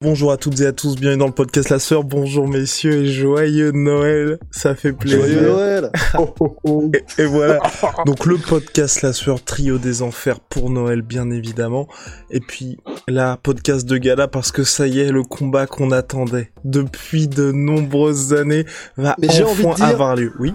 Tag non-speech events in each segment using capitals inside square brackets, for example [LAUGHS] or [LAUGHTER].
Bonjour à toutes et à tous, bienvenue dans le podcast La Sœur. Bonjour messieurs et joyeux Noël. Ça fait plaisir. Joyeux Noël [LAUGHS] Et, et voilà. Donc le podcast La Sueur, trio des enfers pour Noël bien évidemment. Et puis la podcast de gala parce que ça y est, le combat qu'on attendait depuis de nombreuses années va Mais j'ai envie de enfin dire- avoir lieu. Oui.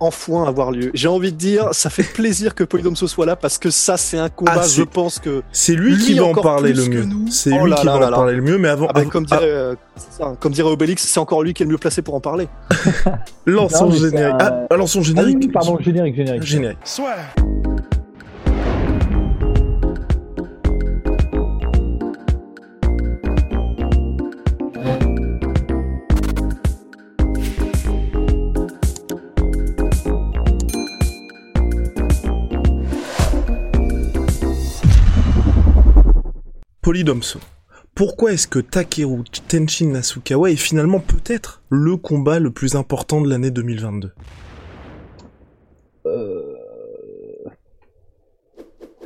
Enfin avoir lieu. J'ai envie de dire, ça fait plaisir que Polydomso soit là parce que ça, c'est un combat, Ah, c'est- je pense que. C'est lui, Lui qui va en parler plus le que mieux. nous. C'est Oh lui là qui là va là en là. parler le mieux, mais avant, Ah bah, comme, dirait, euh, ça, comme dirait Obélix, c'est encore lui qui est le mieux placé pour en parler. ah, lançons générique. un- Ah, Ah générique. pardon, générique, générique. Générique. Pourquoi est-ce que Takeru Tenshin Nasukawa est finalement peut-être le combat le plus important de l'année 2022 Euh,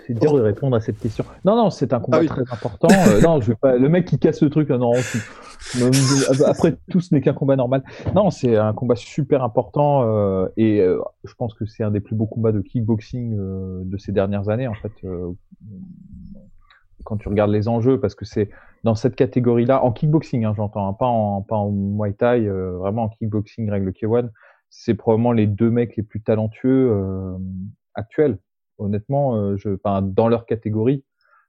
C'est dur de répondre à cette question. Non, non, c'est un combat Ah oui. très important. Euh, non, je vais pas. Le mec qui casse le truc, non. c'est- Après tout, ce n'est qu'un combat normal. Non, c'est un combat super important euh, et euh, je pense que c'est un des plus beaux combats de kickboxing euh, de ces dernières années, en fait. Quand tu regardes les enjeux, parce que c'est dans cette catégorie-là, en kickboxing, hein, j'entends, hein, pas en pas en Muay Thai, euh, vraiment en kickboxing règle K1, c'est probablement les deux mecs les plus talentueux euh, actuels. Honnêtement, euh, je, dans leur catégorie,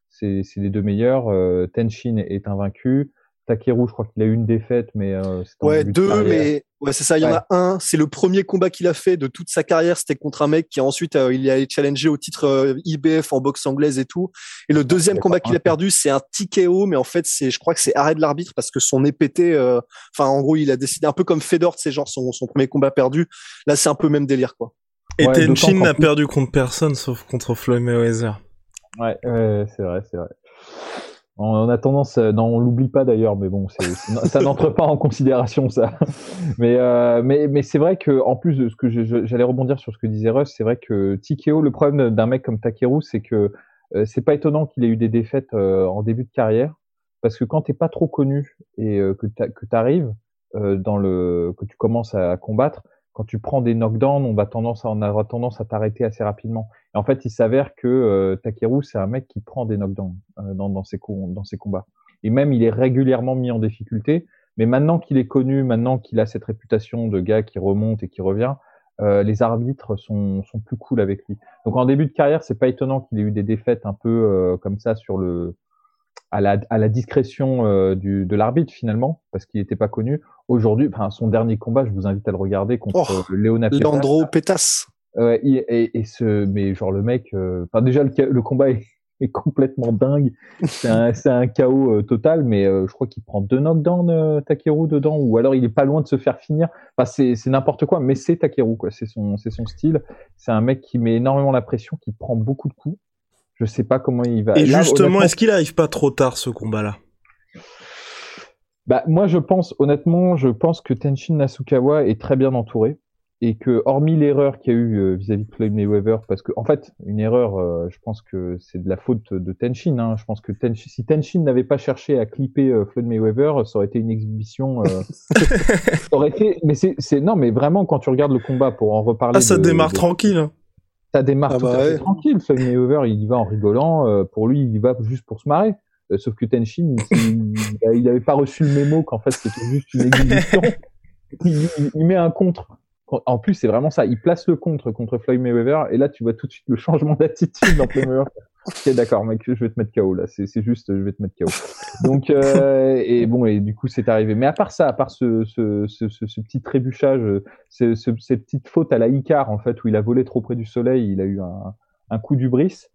c'est c'est les deux meilleurs. Euh, Tenshin est invaincu. Takeru, je crois qu'il a eu une défaite, mais euh, Ouais, deux, mais ouais, c'est ça. Il y en Ouais. a un. C'est le premier combat qu'il a fait de toute sa carrière. C'était contre un mec qui ensuite euh, il est challengé au titre euh, IBF en boxe anglaise et tout. Et le deuxième c'est combat qu'il a perdu, c'est un TKO, mais en fait, c'est, je crois que c'est arrêt de l'arbitre parce que son nez pété. euh, Enfin, en gros, il a décidé un peu comme Fedor, c'est genre son, son premier combat perdu. Là, c'est un peu même délire, quoi. Et Ouais, qu'en n'a perdu contre personne sauf contre Floyd Mayweather. Ouais, ouais, c'est vrai, c'est vrai. On, a tendance, non, on l'oublie pas d'ailleurs, mais bon, ça n'entre pas en considération ça. Mais euh, mais mais c'est vrai que en plus de ce que j'allais rebondir sur ce que disait Russ, c'est vrai que TKO, le problème d'un mec comme Takeru, c'est que euh, c'est pas étonnant qu'il ait eu des défaites euh, en début de carrière, parce que quand t'es pas trop connu et euh, que que t'arrives euh, dans le que tu commences à combattre, quand tu prends des knockdowns, on va tendance à, on aura tendance à t'arrêter assez rapidement. Et en fait, il s'avère que euh, Takeru, c'est un mec qui prend des knockdowns euh, dans, dans, ses co- dans ses combats. Et même, il est régulièrement mis en difficulté. Mais maintenant qu'il est connu, maintenant qu'il a cette réputation de gars qui remonte et qui revient, euh, les arbitres sont, sont plus cool avec lui. Donc en début de carrière, c'est pas étonnant qu'il ait eu des défaites un peu comme ça sur le à la, à la discrétion du, de l'arbitre finalement, parce qu'il n'était pas connu. Aujourd'hui, enfin son dernier combat, je vous invite à le regarder contre Oh, Pétas. Ouais, et, et ce, mais genre le mec, euh, enfin déjà le, combat est, [LAUGHS] est complètement dingue. C'est un, chaos euh, total, mais euh, je crois qu'il prend deux knockdowns Takeru dedans, ou alors il est pas loin de se faire finir. Enfin c'est, n'importe quoi, mais c'est Takeru quoi. C'est son, c'est son style. C'est un mec qui met énormément la pression, qui prend beaucoup de coups. Je sais pas comment il va. Et Là, justement, est-ce qu'il arrive pas trop tard ce combat-là? Bah, moi, je pense, honnêtement, je pense que Tenshin Nasukawa est très bien entouré et que, hormis l'erreur qu'il y a eu euh, vis-à-vis de Floyd Mayweather, parce que, en fait, une erreur, euh, je pense que c'est de la faute de Tenshin. Hein. Je pense que Tenshin, si Tenshin n'avait pas cherché à clipper euh, Floyd Mayweather, ça aurait été une exhibition. euh, [LAUGHS] ça aurait été, mais c'est, non, mais vraiment, quand tu regardes le combat, pour en reparler. Ah, ça de- démarre de- tranquille. hein. ça démarre Ah tout bah à fait ouais. tranquille. Floyd Mayweather, il y va en rigolant. euh, pour lui, il y va juste pour se marrer. Euh, sauf que Tenshin, il, il avait pas reçu le mémo qu'en fait c'était juste une exhibition. [LAUGHS] il, il- il met un contre. En plus, c'est vraiment ça. Il place le contre contre Floyd Mayweather et là, tu vois tout de suite le changement [LAUGHS] d'attitude dans Floyd Mayweather. Ok, d'accord, mec, je vais te mettre KO là. C'est juste, je vais te mettre KO. Donc, euh, et bon, et du coup, c'est arrivé. Mais à part ça, à part ce, ce, ce, ce, petit trébuchage, euh, ce, ce- cette petite faute à la Icar, en fait, où il a volé trop près du soleil, il a eu un, un coup du bris.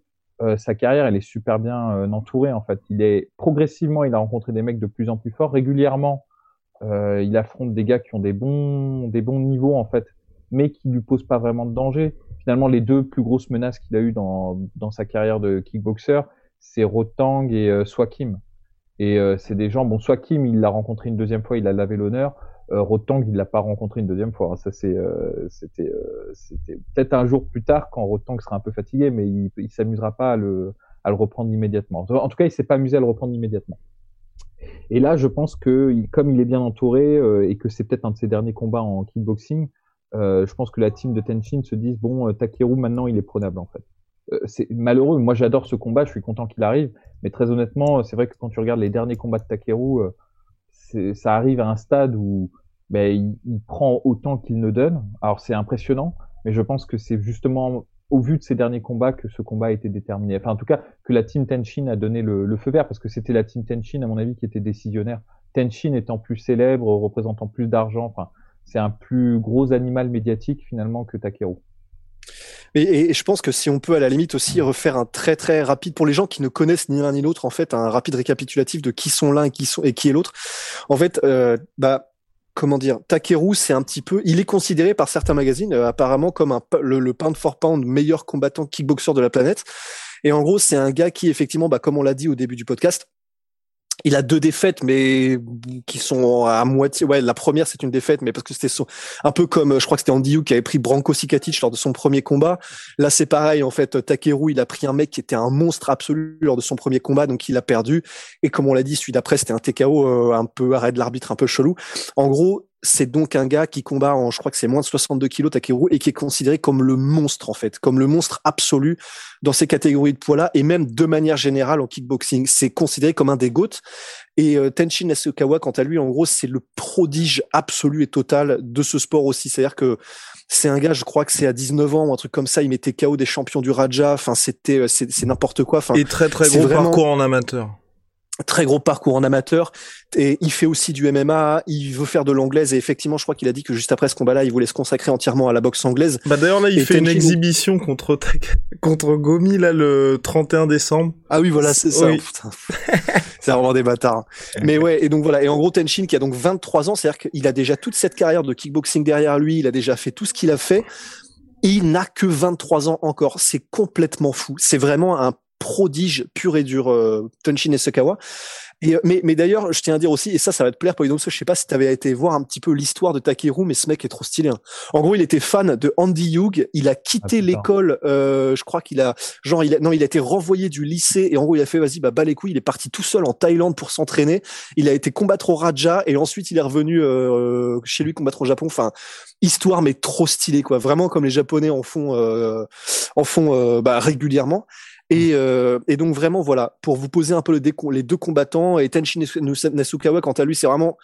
sa carrière, elle est super bien entourée en fait. Il est progressivement, il a rencontré des mecs de plus en plus forts. Régulièrement, il affronte des gars qui ont des bons, des bons niveaux en fait, mais qui lui posent pas vraiment de danger. Finalement, les deux plus grosses menaces qu'il a eues dans, dans sa carrière de kickboxer, c'est Rotang et Swakim. Et c'est des gens, bon, Swakim, il l'a rencontré une deuxième fois, il a lavé l'honneur. Euh, Rotang, il l'a pas rencontré une deuxième fois. Ça, c'est, euh, c'était, euh, c'était peut-être un jour plus tard quand Rotang sera un peu fatigué, mais il, il s'amusera pas à le, à le reprendre immédiatement. En tout cas, il s'est pas amusé à le reprendre immédiatement. Et là, je pense que comme il est bien entouré et que c'est peut-être un de ses derniers combats en kickboxing, je pense que la team de Tenshin se dit bon, Takeru maintenant il est prenable en fait. c'est malheureux. Moi, j'adore ce combat. Je suis content qu'il arrive, mais très honnêtement, c'est vrai que quand tu regardes les derniers combats de Takeru, ça arrive à un stade où ben, il, prend autant qu'il ne donne. Alors c'est impressionnant, mais je pense que c'est justement au vu de ces derniers combats que ce combat a été déterminé. Enfin, en tout cas, que la team Tenshin a donné le, feu vert, parce que c'était la team Tenshin, à mon avis, qui était décisionnaire. Tenshin étant plus célèbre, représentant plus d'argent, enfin, c'est un plus gros animal médiatique finalement que Takeru. Et, je pense que si on peut à la limite aussi refaire un très très rapide pour les gens qui ne connaissent ni l'un ni l'autre, en fait, un rapide récapitulatif de qui sont l'un et qui sont et qui est l'autre. En fait, euh, bah comment dire, Takeru, c'est un petit peu, il est considéré par certains magazines euh, apparemment comme le, le pound for pound meilleur combattant kickboxer de la planète. Et en gros, c'est un gars qui effectivement, bah, comme on l'a dit au début du podcast, il a deux défaites, mais qui sont à moitié. Ouais, la première c'est une défaite, mais parce que c'était un peu comme, je crois que c'était Andy qui avait pris Branko Sikatic lors de son premier combat. Là, c'est pareil en fait. Takeru, il a pris un mec qui était un monstre absolu lors de son premier combat, donc il a perdu. Et comme on l'a dit, celui d'après c'était un TKO euh, un peu arrêt de l'arbitre, un peu chelou. En gros, c'est donc un gars qui combat en, je crois que c'est moins de 62 kilos Takeru et qui est considéré comme le monstre en fait, comme le monstre absolu dans ces catégories de poids-là et même de manière générale en kickboxing. C'est considéré comme un des GOAT. Et euh, Tenshin Nasukawa, quant à lui, en gros, c'est le prodige absolu et total de ce sport aussi. C'est-à-dire que c'est un gars, je crois que c'est à 19 ans ou un truc comme ça, il mettait KO des champions du Raja. Enfin, c'était, euh, c'est n'importe quoi. Enfin, et très très gros parcours en amateur très gros parcours en amateur et il fait aussi du MMA, il veut faire de l'anglaise et effectivement je crois qu'il a dit que juste après ce combat-là il voulait se consacrer entièrement à la boxe anglaise. Bah d'ailleurs là il fait une exhibition contre contre Gomi là le 31 décembre. Ah oui voilà c'est ça. [LAUGHS] c'est vraiment des bâtards. Mais ouais et donc voilà et en gros Tenshin qui a donc 23 ans, c'est-à-dire qu'il a déjà toute cette carrière de kickboxing derrière lui, il a déjà fait tout ce qu'il a fait. il n'a que 23 ans encore, c'est complètement fou. C'est vraiment un prodige pur et dur euh, Tenshin Sakawa. Et, euh, mais, mais d'ailleurs, je tiens à dire aussi, et ça, ça va te plaire, Polydomso, je sais pas si tu avais été voir un petit peu l'histoire de Takeru, mais ce mec est trop stylé. Hein. En gros, il était fan de Andy Hugh, il a quitté ah, l'école, euh, je crois qu'il a, genre, il a, non, il a été renvoyé du lycée, et en gros, il a fait, vas-y, bah, bas les couilles, il est parti tout seul en Thaïlande pour s'entraîner, il a été combattre au Raja, et ensuite, il est revenu euh, chez lui combattre au Japon, enfin, histoire, mais trop stylé, quoi, vraiment comme les Japonais en font, euh, en font euh, bah, régulièrement. Et, euh, et, donc vraiment voilà, pour vous poser un peu le les deux combattants et Tenshin Nasukawa quant à lui c'est vraiment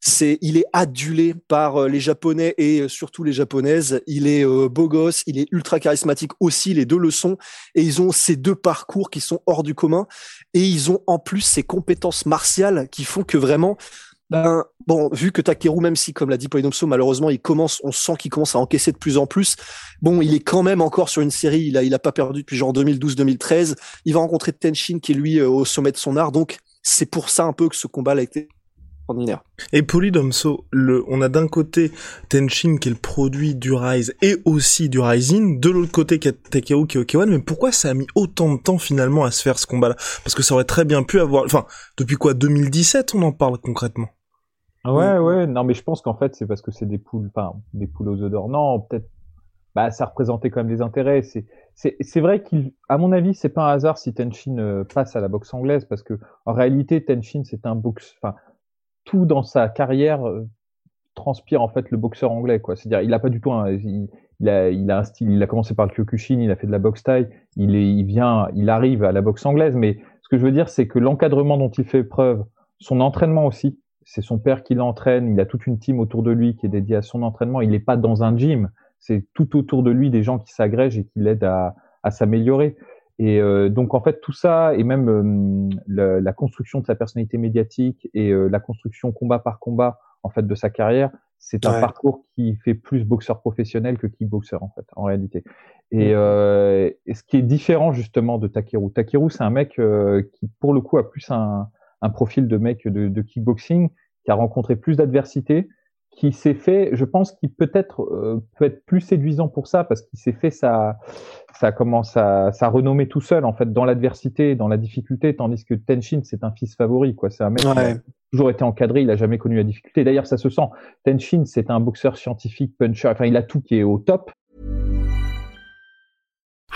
c'est il est adulé par euh, les japonais et euh, surtout les japonaises. Il est beau gosse, il est ultra charismatique aussi, les deux le sont et ils ont ces deux parcours qui sont hors du commun et ils ont en plus ces compétences martiales qui font que vraiment ben, bon, vu que Takeru, même si, comme l'a dit Polydomso, malheureusement, il commence, on sent qu'il commence à encaisser de plus en plus. Bon, il est quand même encore sur une série. Il a, il a pas perdu depuis genre 2012-2013. Il va rencontrer Tenshin, qui est lui au sommet de son art. Donc, c'est pour ça un peu que ce combat a été. Et Polydomso, le, on a d'un côté Tenshin qui est le produit du Rise et aussi du Rising, de l'autre côté Takeru qui est Okewan, mais pourquoi ça a mis autant de temps finalement à se faire ce combat-là? Parce que ça aurait très bien pu avoir, enfin, depuis quoi? 2017 on en parle concrètement ouais, ouais, non, mais je pense qu'en fait, c'est parce que c'est des poules, enfin, des poules aux œufs d'or. Non, peut-être, bah, ça représentait quand même des intérêts. C'est, c'est, c'est vrai qu'il, à mon avis, c'est pas un hasard si Tenshin euh, passe à la boxe anglaise, parce que, en réalité, Tenshin, c'est un boxe, enfin, tout dans sa carrière euh, transpire, en fait, le boxeur anglais, quoi. C'est-à-dire, il a pas du tout un, il, a, il a un style, il a commencé par le Kyokushin, il a fait de la boxe taille, il est, il vient, il arrive à la boxe anglaise, mais ce que je veux dire, c'est que l'encadrement dont il fait preuve, son entraînement aussi, c'est son père qui l'entraîne, il a toute une team autour de lui qui est dédiée à son entraînement, il n'est pas dans un gym, c'est tout autour de lui des gens qui s'agrègent et qui l'aident à, s'améliorer. Et euh, donc en fait tout ça et même euh, la, construction de sa personnalité médiatique et euh, la construction combat par combat en fait de sa carrière c'est un parcours qui fait plus boxeur professionnel que kickboxer en fait, en réalité. Et, euh, et ce qui est différent justement de Takeru. Takeru, c'est un mec euh, qui, pour le coup, a plus un, un profil de mec de, de kickboxing, qui a rencontré plus d'adversité, qui s'est fait, je pense, qu'il peut-être euh, peut être plus séduisant pour ça parce qu'il s'est fait sa, sa comment sa, sa renommée tout seul en fait dans l'adversité, dans la difficulté, tandis que Tenshin c'est un fils favori quoi. C'est un mec qui a toujours été encadré, il a jamais connu la difficulté. D'ailleurs, ça se sent. Tenshin c'est un boxeur scientifique, puncher, enfin il a tout qui est au top.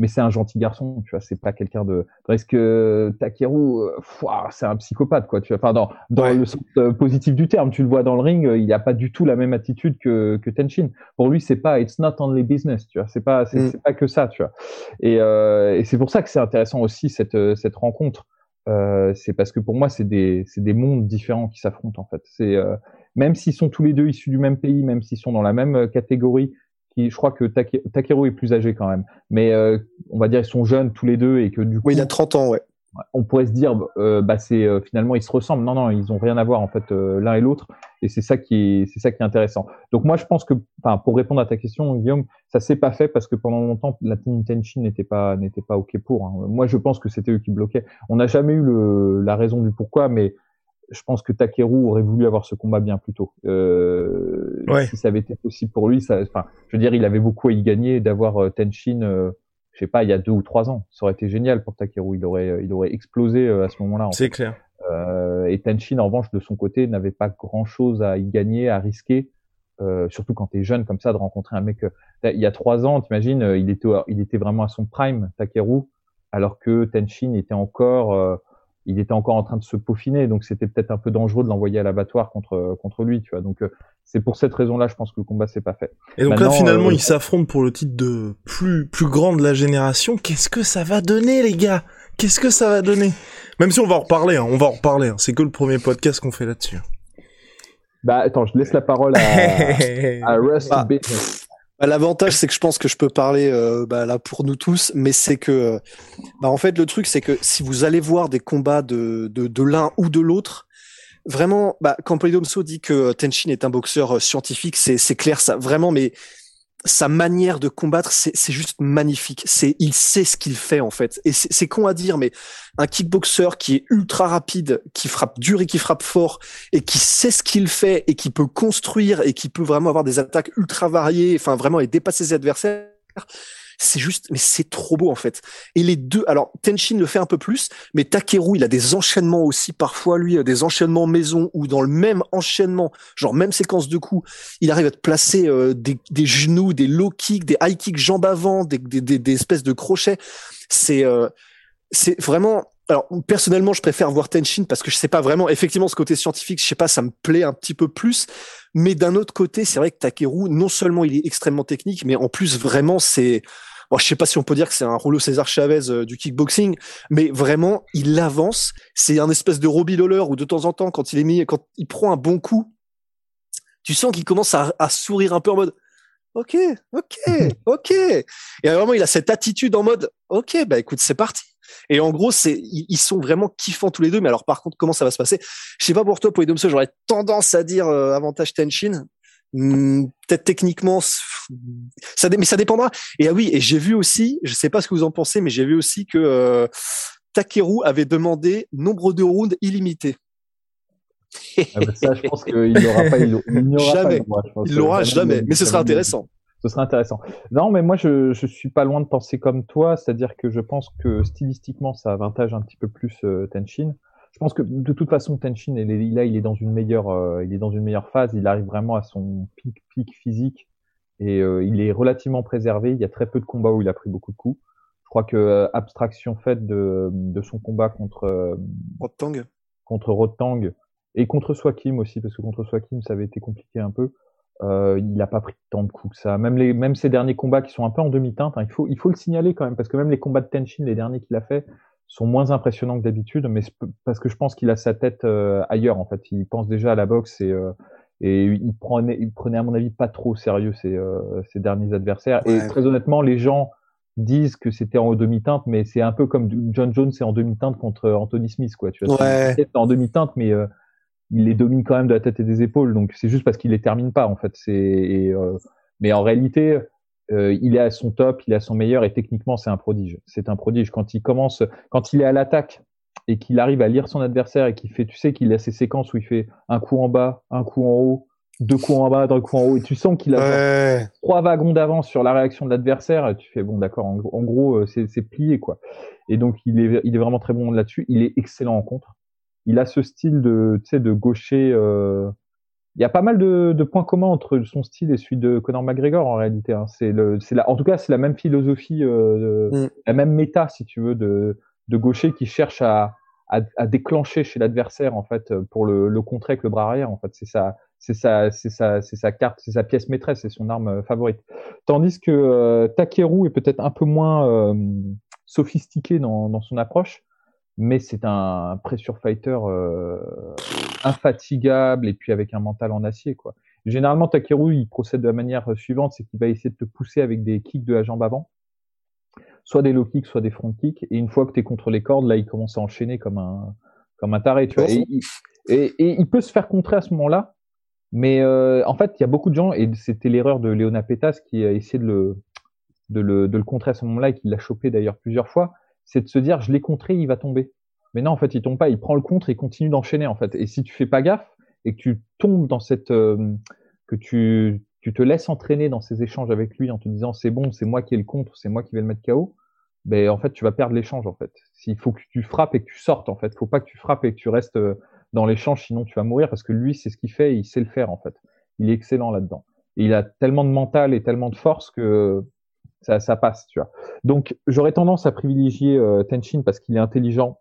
Mais c'est un gentil garçon, tu vois, c'est pas quelqu'un de. Parce que Takeru, euh, c'est un psychopathe, quoi. Tu vois, enfin, dans, dans Ouais. le sens euh, positif du terme, tu le vois dans le ring, euh, il a pas du tout la même attitude que, que Tenshin. Pour lui, c'est pas it's not only business, tu vois, c'est pas c'est, Mm. pas que ça, tu vois. Et, euh, et c'est pour ça que c'est intéressant aussi cette euh, cette rencontre. Euh, c'est parce que pour moi, c'est des des mondes différents qui s'affrontent en fait. C'est euh, même s'ils sont tous les deux issus du même pays, même s'ils sont dans la même euh, catégorie, qui je crois que Take- Takeru est plus âgé quand même, mais euh, on va dire ils sont jeunes tous les deux et que du coup Oui, il a 30 ans, ouais. on pourrait se dire euh, bah c'est euh, finalement ils se ressemblent. Non non ils ont rien à voir en fait l'un et l'autre. Et c'est ça qui est c'est ça qui est intéressant. Donc moi je pense que enfin pour répondre à ta question Guillaume ça s'est pas fait parce que pendant longtemps la team Tenshin n'était pas n'était pas ok pour hein. moi je pense que c'était eux qui bloquaient. On n'a jamais eu le, la raison du pourquoi mais je pense que Takeru aurait voulu avoir ce combat bien plus tôt. Euh, Ouais. Si ça avait été possible pour lui, ça, enfin, je veux dire, il avait beaucoup à y gagner d'avoir euh, Tenshin, euh, je sais pas, il y a deux ou trois ans. Ça aurait été génial pour Takeru. Il aurait, il aurait explosé euh, à ce moment-là. en C'est clair. euh, et Tenshin, en revanche, de son côté, n'avait pas grand-chose à y gagner, à risquer. Euh, surtout quand tu es jeune comme ça, de rencontrer un mec. euh, il y a trois ans, t'imagines, euh, il était, il était vraiment à son prime, Takeru, alors que Tenshin était encore, euh, il était encore en train de se peaufiner. Donc c'était peut-être un peu dangereux de l'envoyer à l'abattoir contre contre lui, tu vois. Donc euh, c'est pour cette raison-là, je pense que le combat s'est pas fait. Et donc Maintenant, là, finalement, euh, ils s'affrontent pour le titre de plus, plus grand de la génération. Qu'est-ce que ça va donner, les gars? Qu'est-ce que ça va donner? Même si on va en reparler, hein, on va en reparler. hein. C'est que le premier podcast qu'on fait là-dessus. Bah attends, je laisse la parole à, [LAUGHS] à Russ Business. Bah, L'avantage, c'est que je pense que je peux parler euh, bah, là pour nous tous, mais c'est que, bah, en fait, le truc, c'est que si vous allez voir des combats de, de, l'un ou de l'autre, vraiment, bah, quand Polydomso dit que Tenshin est un boxeur euh, scientifique, c'est clair, ça vraiment, mais sa manière de combattre, c'est juste magnifique. C'est il sait ce qu'il fait en fait, et c'est c'est con à dire, mais un kickboxer qui est ultra rapide, qui frappe dur et qui frappe fort, et qui sait ce qu'il fait et qui peut construire et qui peut vraiment avoir des attaques ultra variées, enfin vraiment et dépasser ses adversaires. C'est juste, mais c'est trop beau en fait. Et les deux, alors Tenshin le fait un peu plus, mais Takeru il a des enchaînements aussi parfois lui, euh, des enchaînements maison ou dans le même enchaînement, genre même séquence de coups, il arrive à te placer euh, des, des genoux, des low kicks, des high kicks jambes avant, des, des, des, des espèces de crochets. C'est euh, c'est vraiment. Alors personnellement, je préfère voir Tenshin parce que je sais pas vraiment. Effectivement, ce côté scientifique, je sais pas, ça me plaît un petit peu plus. Mais d'un autre côté, c'est vrai que Takeru, non seulement il est extrêmement technique, mais en plus vraiment c'est. Bon, je sais pas si on peut dire que c'est un rouleau César Chavez euh, du kickboxing, mais vraiment il avance. C'est un espèce de Robbie Lawler où de temps en temps, quand il est mis, quand il prend un bon coup, tu sens qu'il commence à, à sourire un peu en mode. Ok, ok, [LAUGHS] ok. Et vraiment, il a cette attitude en mode, ok, bah écoute, c'est parti. Et en gros, c'est, ils sont vraiment kiffants tous les deux. Mais alors, par contre, comment ça va se passer? Je sais pas pour toi, Polydomso, j'aurais tendance à dire euh, avantage Tenshin. Hmm, Peut-être techniquement, ça, mais ça dépendra. Et ah oui, et j'ai vu aussi, je sais pas ce que vous en pensez, mais j'ai vu aussi que euh, Takeru avait demandé nombre de rounds illimités. Ah bah ça, je pense qu'il l'aura pas. Il, il n'y aura Jamais. pas. moi, je pense. Il l'aura Jamais, jamais, mais ce sera intéressant. Ce serait intéressant. Non, mais moi, je je suis pas loin de penser comme toi, c'est-à-dire que je pense que stylistiquement, ça avantage un petit peu plus euh, Tenshin. Je pense que de toute façon, Tenshin, il est, là, il est dans une meilleure, euh, il est dans une meilleure phase. Il arrive vraiment à son pic pic physique et euh, il est relativement préservé. Il y a très peu de combats où il a pris beaucoup de coups. Je crois que euh, abstraction faite de de son combat contre euh, Rotang. contre Rotang, Et contre Swakim aussi, parce que contre Swakim, ça avait été compliqué un peu. Euh, il n'a pas pris tant de coups que ça. Même, les, même ses derniers combats qui sont un peu en demi-teinte, hein, il, faut, il faut le signaler quand même, parce que même les combats de Tenshin, les derniers qu'il a fait, sont moins impressionnants que d'habitude, mais parce que je pense qu'il a sa tête euh, ailleurs en fait. Il pense déjà à la boxe et, euh, et il, prenait, il prenait à mon avis pas trop au sérieux ses, euh, ses derniers adversaires. Et très honnêtement, les gens disent que c'était en demi-teinte, mais c'est un peu comme John Jones c'est en demi-teinte contre Anthony Smith quoi. Tu vois, ouais. en demi-teinte, mais il les domine quand même de la tête et des épaules. Donc c'est juste parce qu'il les termine pas en fait. C'est mais en réalité, euh, il est à son top, il est à son meilleur et techniquement c'est un prodige. C'est un prodige quand il commence, quand il est à l'attaque et qu'il arrive à lire son adversaire et qu'il fait, tu sais qu'il a ces séquences où il fait un coup en bas, un coup en haut, deux coups en bas, deux coups en haut et tu sens qu'il a trois wagons d'avance sur la réaction de l'adversaire et tu fais bon d'accord, en, gros euh, c'est plié quoi. Et donc il est, il est vraiment très bon là-dessus. Il est excellent en contre. Il a ce style de, tu sais, de gaucher. Euh, il y a pas mal de, de, points communs entre son style et celui de Conor McGregor en réalité. Hein. C'est le, c'est la, en tout cas, c'est la même philosophie, euh, mm. la même méta, si tu veux, de, de gaucher qui cherche à, à, à déclencher chez l'adversaire en fait pour le, le contrer avec le bras arrière. En fait, c'est ça, c'est sa, c'est sa, c'est sa carte, c'est sa pièce maîtresse, c'est son arme euh, favorite. Tandis que euh, Takeru est peut-être un peu moins euh, sophistiqué dans, dans son approche mais c'est un pressure fighter euh, infatigable et puis avec un mental en acier quoi. Généralement Takeru il procède de la manière suivante, c'est qu'il va essayer de te pousser avec des kicks de la jambe avant, soit des low kicks, soit des front kicks, et une fois que tu es contre les cordes, là il commence à enchaîner comme un comme un taré, tu vois. Et, et, il peut se faire contrer à ce moment-là, mais euh, en fait il y a beaucoup de gens et c'était l'erreur de Léona Pétas qui a essayé de le de le, de le contrer à ce moment-là et qui l'a chopé d'ailleurs plusieurs fois c'est de se dire je l'ai contré, il va tomber. Mais non, en fait, il tombe pas, il prend le contre et continue d'enchaîner en fait. Et si tu fais pas gaffe et que tu tombes dans cette euh, que tu tu te laisses entraîner dans ces échanges avec lui en te disant c'est bon, c'est moi qui ai le contre, c'est moi qui vais le mettre KO, ben en fait tu vas perdre l'échange en fait. S'il faut que tu frappes et que tu sortes en fait, faut pas que tu frappes et que tu restes euh, dans l'échange sinon tu vas mourir parce que lui c'est ce qu'il fait, et il sait le faire en fait. Il est excellent là-dedans. il a tellement de mental et tellement de force que ça, ça passe, tu vois. Donc, j'aurais tendance à privilégier euh, Tenshin parce qu'il est intelligent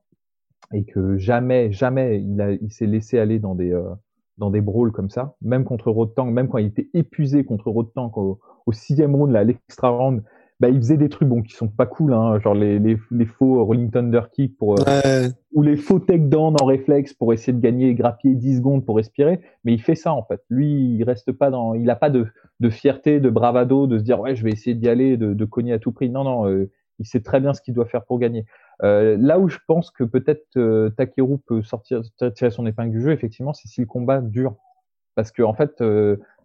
et que jamais, jamais il, s'est laissé aller dans des, euh, dans des brawls comme ça. Même contre Rotang, même quand il était épuisé contre Rotang au, au sixième round, là, l'extra round, bah, il faisait des trucs bon qui sont pas cool, hein, genre les, les, les faux Rolling Thunder Kick pour euh, ou les faux takedown en réflexe pour essayer de gagner, grappiller 10 secondes pour respirer. Mais il fait ça en fait. Lui, il reste pas dans, il a pas de, de fierté, de bravado, de se dire ouais je vais essayer d'y aller, de, de cogner à tout prix. Non non, euh, il sait très bien ce qu'il doit faire pour gagner. Euh, là où je pense que peut-être euh, Takeru peut sortir tirer son épingle du jeu, effectivement, c'est si le combat dure, parce que en fait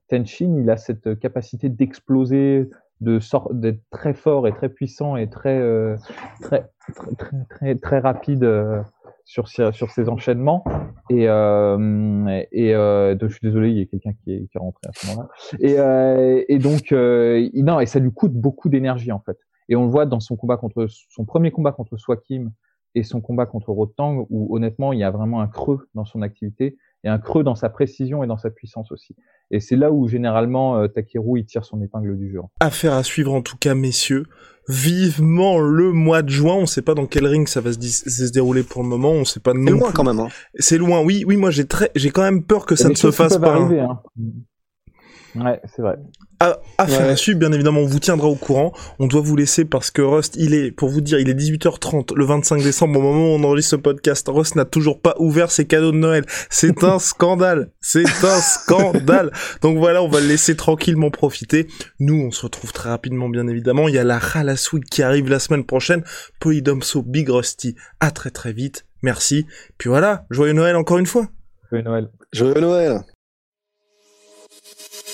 Tenshin il a cette capacité d'exploser de d'être très fort et très puissant et très euh, très, très, très très rapide euh, sur sur ses enchaînements. Et euh, et je suis désolé il y a quelqu'un qui est, qui est rentré à ce moment-là. Et et donc non et ça lui coûte beaucoup d'énergie en fait. Et on le voit dans son combat contre son premier combat contre Swakim et son combat contre Rotang où honnêtement il y a vraiment un creux dans son activité et un creux dans sa précision et dans sa puissance aussi. Et c'est là où généralement euh, Takeru il tire son épingle du jeu. Affaire à suivre en tout cas, messieurs. Vivement le mois de juin. On sait pas dans quel ring ça va se, se dérouler pour le moment. On sait pas. C'est loin quand même. Hein. C'est loin. Oui, oui. Moi j'ai très, j'ai quand même peur que ça ne se fasse pas. Arriver, hein? Ouais, c'est vrai. À, à faire à suivre, bien évidemment, on vous tiendra au courant. On doit vous laisser parce que Rust, il est, pour vous dire, il est 18h30 le 25 décembre, au moment où on enregistre ce podcast. Rust n'a toujours pas ouvert ses cadeaux de Noël. C'est un [LAUGHS] scandale. C'est un scandale. Donc voilà, on va le laisser tranquillement profiter. Nous, on se retrouve très rapidement, bien évidemment. Il y a la Ralas Week qui arrive la semaine prochaine. Polydomso, Big Rusty. À très très vite. Merci. Puis voilà, joyeux Noël encore une fois. Joyeux Noël. Joyeux Noël.